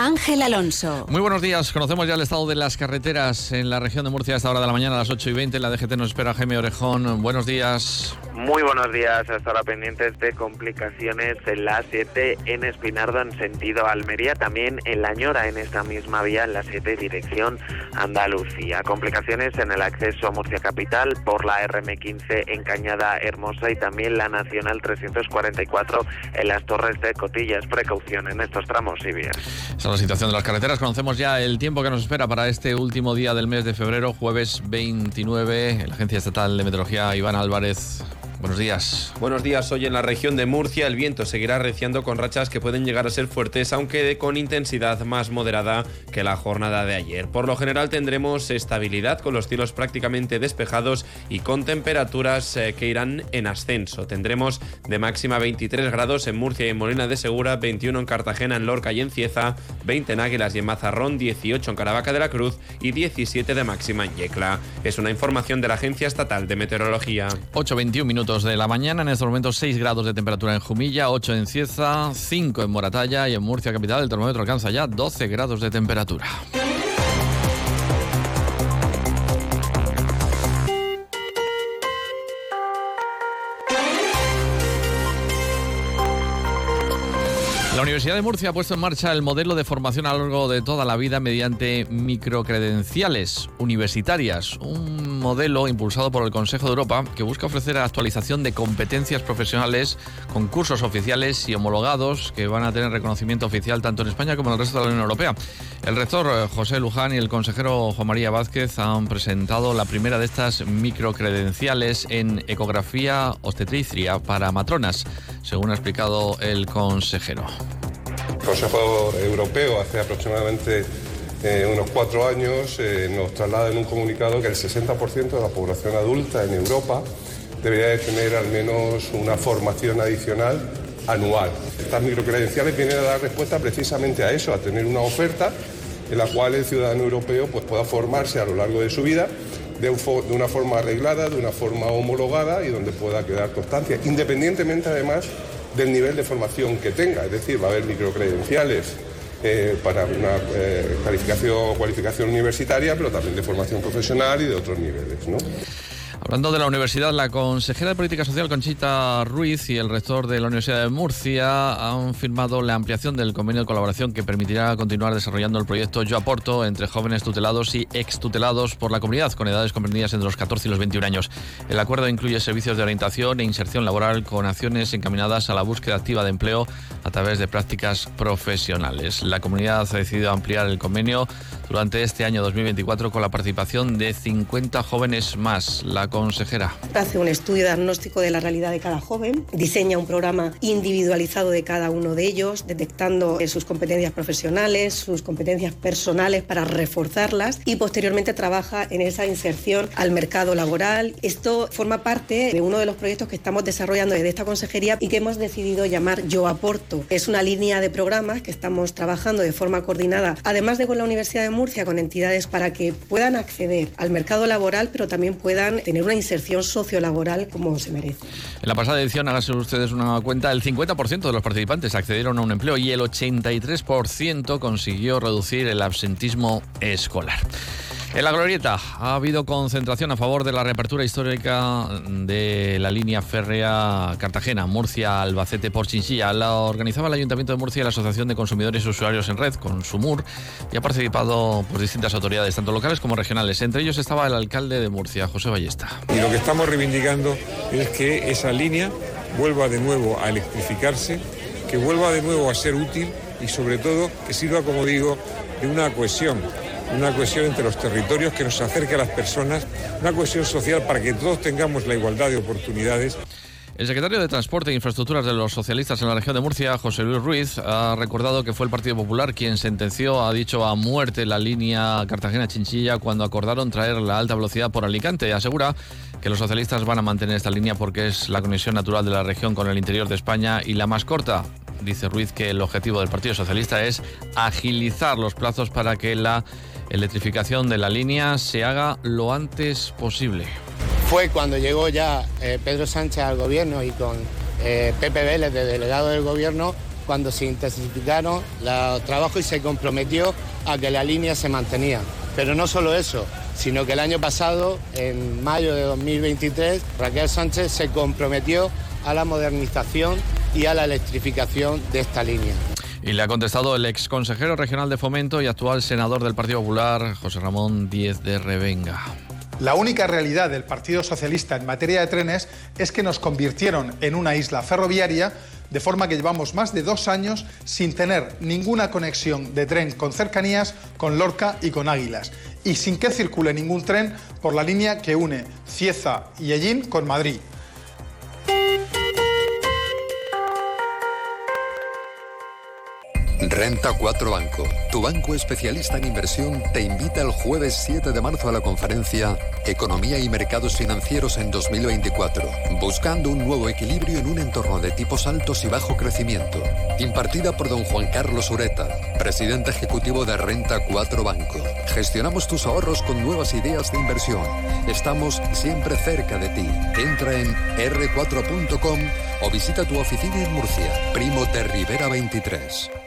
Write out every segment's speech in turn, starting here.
Ángel Alonso. Muy buenos días. Conocemos ya el estado de las carreteras en la región de Murcia a esta hora de la mañana, a las 8 y 20. La DGT nos espera Jaime Orejón. Buenos días. Muy buenos días. Hasta ahora pendientes de complicaciones en la 7 en Espinardo en sentido Almería. También en La Ñora en esta misma vía en la 7 dirección Andalucía. Complicaciones en el acceso a Murcia Capital por la RM15 en Cañada Hermosa y también la Nacional 344 en las Torres de Cotillas. Precaución en estos tramos y vías la situación de las carreteras. Conocemos ya el tiempo que nos espera para este último día del mes de febrero, jueves 29. La Agencia Estatal de Meteorología, Iván Álvarez, Buenos días. Buenos días. Hoy en la región de Murcia el viento seguirá reciando con rachas que pueden llegar a ser fuertes, aunque con intensidad más moderada que la jornada de ayer. Por lo general tendremos estabilidad con los cielos prácticamente despejados y con temperaturas eh, que irán en ascenso. Tendremos de máxima 23 grados en Murcia y en Molina de Segura, 21 en Cartagena, en Lorca y en Cieza, 20 en Águilas y en Mazarrón, 18 en Caravaca de la Cruz y 17 de máxima en Yecla. Es una información de la Agencia Estatal de Meteorología. 8.21 minutos de la mañana. En estos momentos 6 grados de temperatura en Jumilla, 8 en Cieza, 5 en Moratalla y en Murcia capital el termómetro alcanza ya 12 grados de temperatura. La Universidad de Murcia ha puesto en marcha el modelo de formación a lo largo de toda la vida mediante microcredenciales universitarias, un modelo impulsado por el Consejo de Europa que busca ofrecer actualización de competencias profesionales con cursos oficiales y homologados que van a tener reconocimiento oficial tanto en España como en el resto de la Unión Europea. El rector eh, José Luján y el consejero Juan María Vázquez han presentado la primera de estas microcredenciales en ecografía obstetricia para matronas, según ha explicado el consejero. El Consejo Europeo hace aproximadamente eh, unos cuatro años eh, nos traslada en un comunicado que el 60% de la población adulta en Europa debería de tener al menos una formación adicional anual. Estas microcredenciales vienen a dar respuesta precisamente a eso, a tener una oferta en la cual el ciudadano europeo pues, pueda formarse a lo largo de su vida de, una forma arreglada, de una forma homologada y donde pueda quedar constancia, independientemente además del nivel de formación que tenga. Es decir, va a haber microcredenciales eh, para una eh, calificación, cualificación universitaria, pero también de formación profesional y de otros niveles. ¿no? Hablando de la universidad, la consejera de Política Social Conchita Ruiz y el rector de la Universidad de Murcia han firmado la ampliación del convenio de colaboración que permitirá continuar desarrollando el proyecto Yo Aporto entre jóvenes tutelados y extutelados por la comunidad con edades comprendidas entre los 14 y los 21 años. El acuerdo incluye servicios de orientación e inserción laboral con acciones encaminadas a la búsqueda activa de empleo a través de prácticas profesionales. La comunidad ha decidido ampliar el convenio durante este año 2024 con la participación de 50 jóvenes más. La consejera. Hace un estudio diagnóstico de la realidad de cada joven, diseña un programa individualizado de cada uno de ellos, detectando eh, sus competencias profesionales, sus competencias personales para reforzarlas y posteriormente trabaja en esa inserción al mercado laboral. Esto forma parte de uno de los proyectos que estamos desarrollando desde esta consejería y que hemos decidido llamar Yo Aporto. Es una línea de programas que estamos trabajando de forma coordinada, además de con la Universidad de Murcia, con entidades para que puedan acceder al mercado laboral, pero también puedan tener una inserción sociolaboral como se merece. En la pasada edición, háganse ustedes una cuenta, el 50% de los participantes accedieron a un empleo y el 83% consiguió reducir el absentismo escolar. En la Glorieta ha habido concentración a favor de la reapertura histórica de la línea férrea Cartagena, Murcia, Albacete por Chinchilla. La organizaba el Ayuntamiento de Murcia y la Asociación de Consumidores y Usuarios en Red, con Sumur, y ha participado por distintas autoridades, tanto locales como regionales. Entre ellos estaba el alcalde de Murcia, José Ballesta. Y lo que estamos reivindicando es que esa línea vuelva de nuevo a electrificarse, que vuelva de nuevo a ser útil y sobre todo que sirva, como digo, de una cohesión una cohesión entre los territorios que nos acerque a las personas, una cohesión social para que todos tengamos la igualdad de oportunidades. El secretario de Transporte e Infraestructuras de los socialistas en la región de Murcia, José Luis Ruiz, ha recordado que fue el Partido Popular quien sentenció, ha dicho, a muerte la línea Cartagena-Chinchilla cuando acordaron traer la alta velocidad por Alicante. Asegura que los socialistas van a mantener esta línea porque es la conexión natural de la región con el interior de España y la más corta. Dice Ruiz que el objetivo del Partido Socialista es agilizar los plazos para que la electrificación de la línea se haga lo antes posible. Fue cuando llegó ya eh, Pedro Sánchez al gobierno y con eh, Pepe Vélez de delegado del gobierno cuando se intensificaron los trabajos y se comprometió a que la línea se mantenía. Pero no solo eso, sino que el año pasado, en mayo de 2023, Raquel Sánchez se comprometió a la modernización y a la electrificación de esta línea. Y le ha contestado el ex consejero regional de Fomento y actual senador del Partido Popular, José Ramón Díez de Revenga. La única realidad del Partido Socialista en materia de trenes es que nos convirtieron en una isla ferroviaria, de forma que llevamos más de dos años sin tener ninguna conexión de tren con cercanías con Lorca y con Águilas, y sin que circule ningún tren por la línea que une Cieza y Ellín con Madrid. Renta 4 Banco, tu banco especialista en inversión, te invita el jueves 7 de marzo a la conferencia Economía y Mercados Financieros en 2024, buscando un nuevo equilibrio en un entorno de tipos altos y bajo crecimiento. Impartida por don Juan Carlos Ureta, presidente ejecutivo de Renta 4 Banco. Gestionamos tus ahorros con nuevas ideas de inversión. Estamos siempre cerca de ti. Entra en r4.com o visita tu oficina en Murcia, Primo de Rivera 23.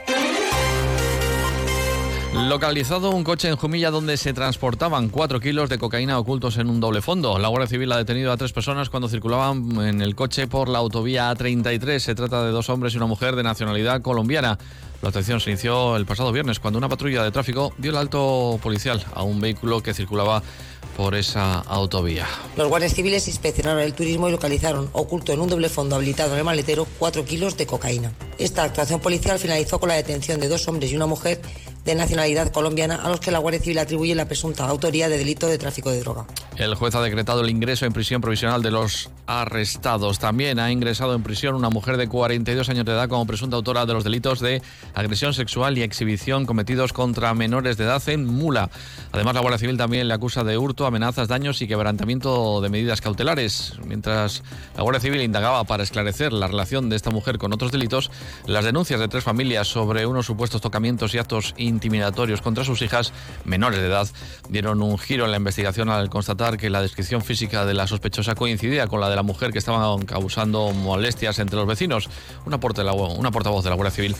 Localizado un coche en Jumilla donde se transportaban 4 kilos de cocaína ocultos en un doble fondo. La Guardia Civil ha detenido a tres personas cuando circulaban en el coche por la autovía A33. Se trata de dos hombres y una mujer de nacionalidad colombiana. La atención se inició el pasado viernes cuando una patrulla de tráfico dio el alto policial a un vehículo que circulaba por esa autovía. Los guardias civiles inspeccionaron el turismo y localizaron, oculto en un doble fondo habilitado en el maletero, 4 kilos de cocaína. Esta actuación policial finalizó con la detención de dos hombres y una mujer de nacionalidad colombiana a los que la Guardia Civil atribuye la presunta autoría de delito de tráfico de droga. El juez ha decretado el ingreso en prisión provisional de los arrestados. También ha ingresado en prisión una mujer de 42 años de edad como presunta autora de los delitos de agresión sexual y exhibición cometidos contra menores de edad en Mula. Además, la Guardia Civil también le acusa de hurto, amenazas, daños y quebrantamiento de medidas cautelares. Mientras la Guardia Civil indagaba para esclarecer la relación de esta mujer con otros delitos, las denuncias de tres familias sobre unos supuestos tocamientos y actos intimidatorios contra sus hijas menores de edad dieron un giro en la investigación al constatar que la descripción física de la sospechosa coincidía con la de la mujer que estaba causando molestias entre los vecinos. Una, una portavoz de la Guardia Civil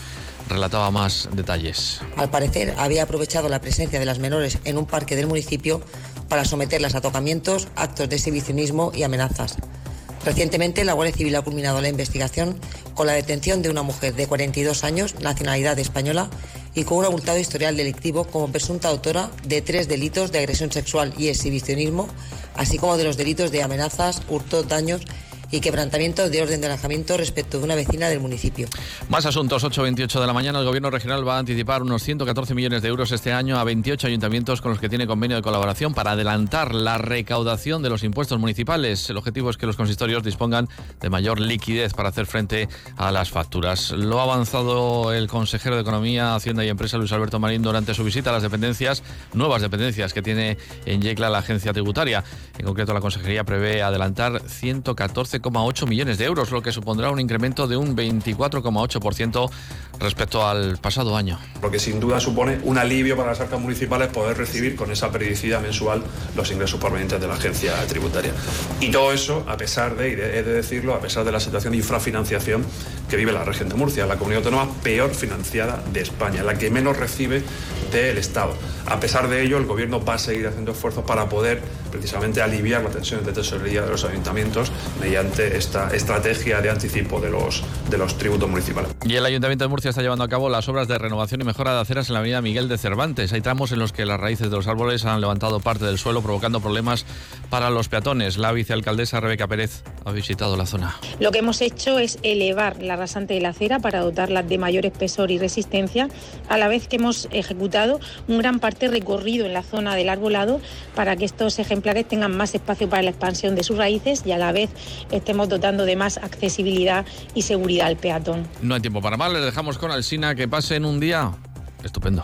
relataba más detalles. Al parecer, había aprovechado la presencia de las menores en un parque del municipio para someterlas a tocamientos, actos de exhibicionismo y amenazas. Recientemente, la Guardia Civil ha culminado la investigación con la detención de una mujer de 42 años, nacionalidad española, y con un abultado historial delictivo como presunta autora de tres delitos de agresión sexual y exhibicionismo, así como de los delitos de amenazas, hurto, daños y quebrantamiento de orden de alojamiento respecto de una vecina del municipio. Más asuntos, 8.28 de la mañana. El Gobierno regional va a anticipar unos 114 millones de euros este año a 28 ayuntamientos con los que tiene convenio de colaboración para adelantar la recaudación de los impuestos municipales. El objetivo es que los consistorios dispongan de mayor liquidez para hacer frente a las facturas. Lo ha avanzado el consejero de Economía, Hacienda y Empresa, Luis Alberto Marín, durante su visita a las dependencias, nuevas dependencias que tiene en Yecla la agencia tributaria. En concreto, la consejería prevé adelantar 114 8 millones de euros, lo que supondrá un incremento de un 24,8% respecto al pasado año. Lo que sin duda supone un alivio para las arcas municipales poder recibir con esa periodicidad mensual los ingresos provenientes de la agencia tributaria. Y todo eso, a pesar de, y he de decirlo, a pesar de la situación de infrafinanciación que vive la región de Murcia, la comunidad autónoma peor financiada de España, la que menos recibe del Estado. A pesar de ello, el Gobierno va a seguir haciendo esfuerzos para poder precisamente aliviar las tensiones de tesorería de los ayuntamientos mediante esta estrategia de anticipo de los, de los tributos municipales. Y el Ayuntamiento de Murcia está llevando a cabo las obras de renovación y mejora de aceras en la avenida Miguel de Cervantes. Hay tramos en los que las raíces de los árboles han levantado parte del suelo, provocando problemas para los peatones. La vicealcaldesa Rebeca Pérez ha visitado la zona. Lo que hemos hecho es elevar la rasante de la acera para dotarla de mayor espesor y resistencia, a la vez que hemos ejecutado un gran parte recorrido en la zona del arbolado para que estos ejemplares tengan más espacio para la expansión de sus raíces y a la vez estemos dotando de más accesibilidad y seguridad al peatón. No hay tiempo para más, les dejamos con Alsina que pasen un día estupendo.